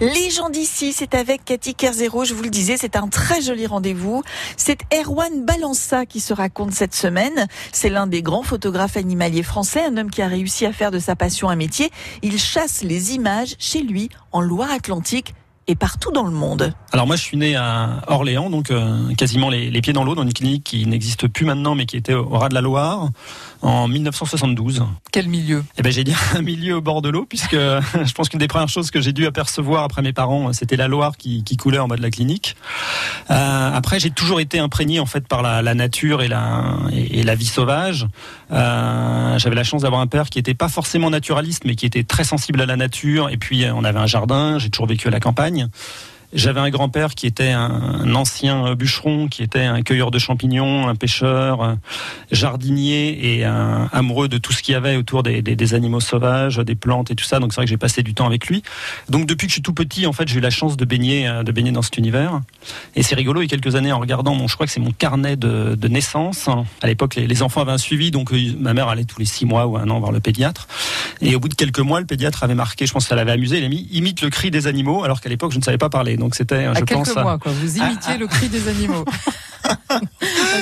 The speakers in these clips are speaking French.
Les gens d'ici, c'est avec Cathy Kerzero, je vous le disais, c'est un très joli rendez-vous. C'est Erwan Balança qui se raconte cette semaine. C'est l'un des grands photographes animaliers français, un homme qui a réussi à faire de sa passion un métier. Il chasse les images chez lui, en Loire-Atlantique et partout dans le monde. Alors moi je suis né à Orléans, donc euh, quasiment les, les, pieds dans l'eau, dans une clinique qui n'existe plus maintenant, mais qui était au, ras de la Loire en 1972. Quel milieu? Eh ben j'ai dit un milieu au bord de l'eau, puisque je pense qu'une des premières choses que j'ai dû apercevoir après mes parents, c'était la Loire qui, qui, coulait en bas de la clinique. Euh, après j'ai toujours été imprégné en fait par la, la nature et la, et, et, la vie sauvage. Euh, J'avais la chance d'avoir un père qui était pas forcément naturaliste, mais qui était très sensible à la nature. Et puis on avait un jardin. J'ai toujours vécu à la campagne. Bretagne. J'avais un grand-père qui était un ancien bûcheron, qui était un cueilleur de champignons, un pêcheur, un jardinier et un amoureux de tout ce qu'il y avait autour des, animaux sauvages, des plantes et tout ça. Donc c'est vrai que j'ai passé du temps avec lui. Donc depuis que je suis tout petit, en fait, j'ai eu la chance de baigner, de baigner dans cet univers. Et c'est rigolo. Il y a quelques années, en regardant mon, je crois que c'est mon carnet de, naissance. À l'époque, les, enfants avaient un suivi, donc euh, ma mère allait tous les six mois ou un an voir le pédiatre. Et au bout de quelques mois, le pédiatre avait marqué, je pense que ça l'avait amusé, il a mis imite le cri des animaux, alors qu'à l'époque je ne savais pas parler. C'était, à je quelques pense, mois, quoi. Vous imitiez ah, le cri des animaux.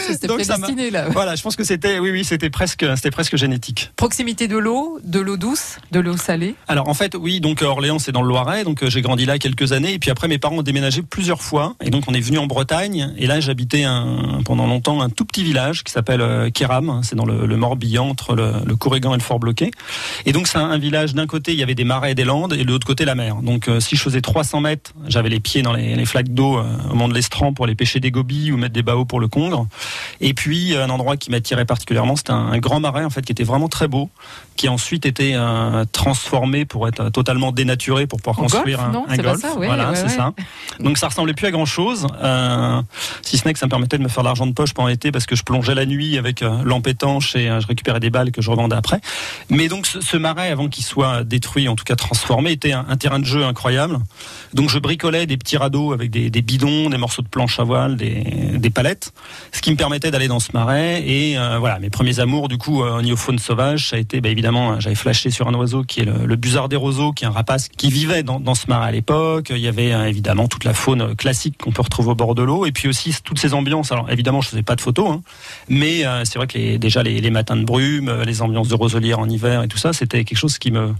c'était prédestiné là. Voilà, je pense que c'était, oui, oui, c'était presque, c'était presque génétique. Proximité de l'eau, de l'eau douce, de l'eau salée. Alors en fait, oui, donc Orléans c'est dans le Loiret, donc j'ai grandi là quelques années, et puis après mes parents ont déménagé plusieurs fois, et donc on est venu en Bretagne, et là j'habitais un, pendant longtemps un tout petit village qui s'appelle euh, Kéram, c'est dans le, le, Morbihan entre le, le Corrigan et le Fort Bloqué, et donc c'est un, un, village d'un côté il y avait des marais et des landes, et de l'autre côté la mer. Donc euh, si je faisais 300 mètres, j'avais les pieds dans les, les flaques d'eau euh, au moment de l'estran pour aller pêcher des gobies ou mettre des pour le congre. Et puis un endroit qui m'attirait particulièrement, c'était un, un, grand marais en fait qui était vraiment très beau, qui a ensuite été euh, transformé pour être totalement dénaturé pour pouvoir construire golf, un, non, un golf. Ça, ouais, voilà, ouais, c'est ouais. ça. Donc ça ressemblait plus à grand chose, euh, si ce n'est que ça me permettait de me faire de l'argent de poche pendant l'été parce que je plongeais la nuit avec euh, lampe étanche et euh, je récupérais des balles que je revendais après. Mais donc ce, ce marais, avant qu'il soit détruit, en tout cas transformé, était un, un, terrain de jeu incroyable. Donc je bricolais des petits radeaux avec des, des bidons, des morceaux de planche à voile, des, des ce qui me permettait d'aller dans ce marais. Et euh, voilà, mes premiers amours du coup euh, au faune sauvage, ça a été bah, évidemment, j'avais flashé sur un oiseau qui est le, le des roseaux, qui est un rapace qui vivait dans, ce marais à l'époque. Il y avait euh, évidemment toute la faune classique qu'on peut retrouver au bord de l'eau, et puis aussi toutes ces ambiances. Alors évidemment, je faisais pas de photos, hein, mais euh, c'est vrai que les, déjà les, matins de brume, euh, les ambiances de roselière en hiver et tout ça, c'était quelque chose qui me,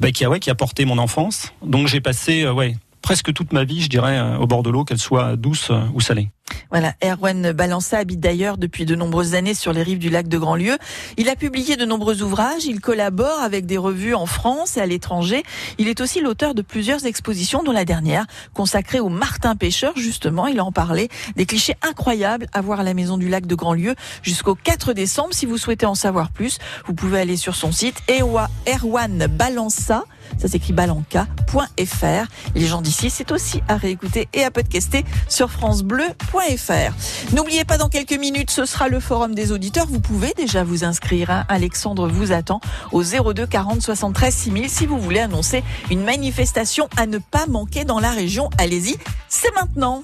bah, qui a ouais, qui a porté mon enfance. Donc j'ai passé euh, ouais presque toute ma vie, je dirais, euh, au bord de l'eau, qu'elle soit douce euh, ou salée. Voilà, Erwan Balança habite d'ailleurs depuis de nombreuses années sur les rives du lac de Grandlieu. Il a publié de nombreux ouvrages, il collabore avec des revues en France et à l'étranger. Il est aussi l'auteur de plusieurs expositions, dont la dernière consacrée au Martin Pêcheur, justement, il en parlait, des clichés incroyables à voir à la maison du lac de Grandlieu jusqu'au 4 décembre. Si vous souhaitez en savoir plus, vous pouvez aller sur son site Erwan Balança ça s'écrit balanca.fr. Les gens d'ici, c'est aussi à réécouter et à podcaster sur francebleu.fr. N'oubliez pas, dans quelques minutes, ce sera le forum des auditeurs. Vous pouvez déjà vous inscrire. Hein. Alexandre vous attend au 02 40 73 6000 si vous voulez annoncer une manifestation à ne pas manquer dans la région. Allez-y, c'est maintenant.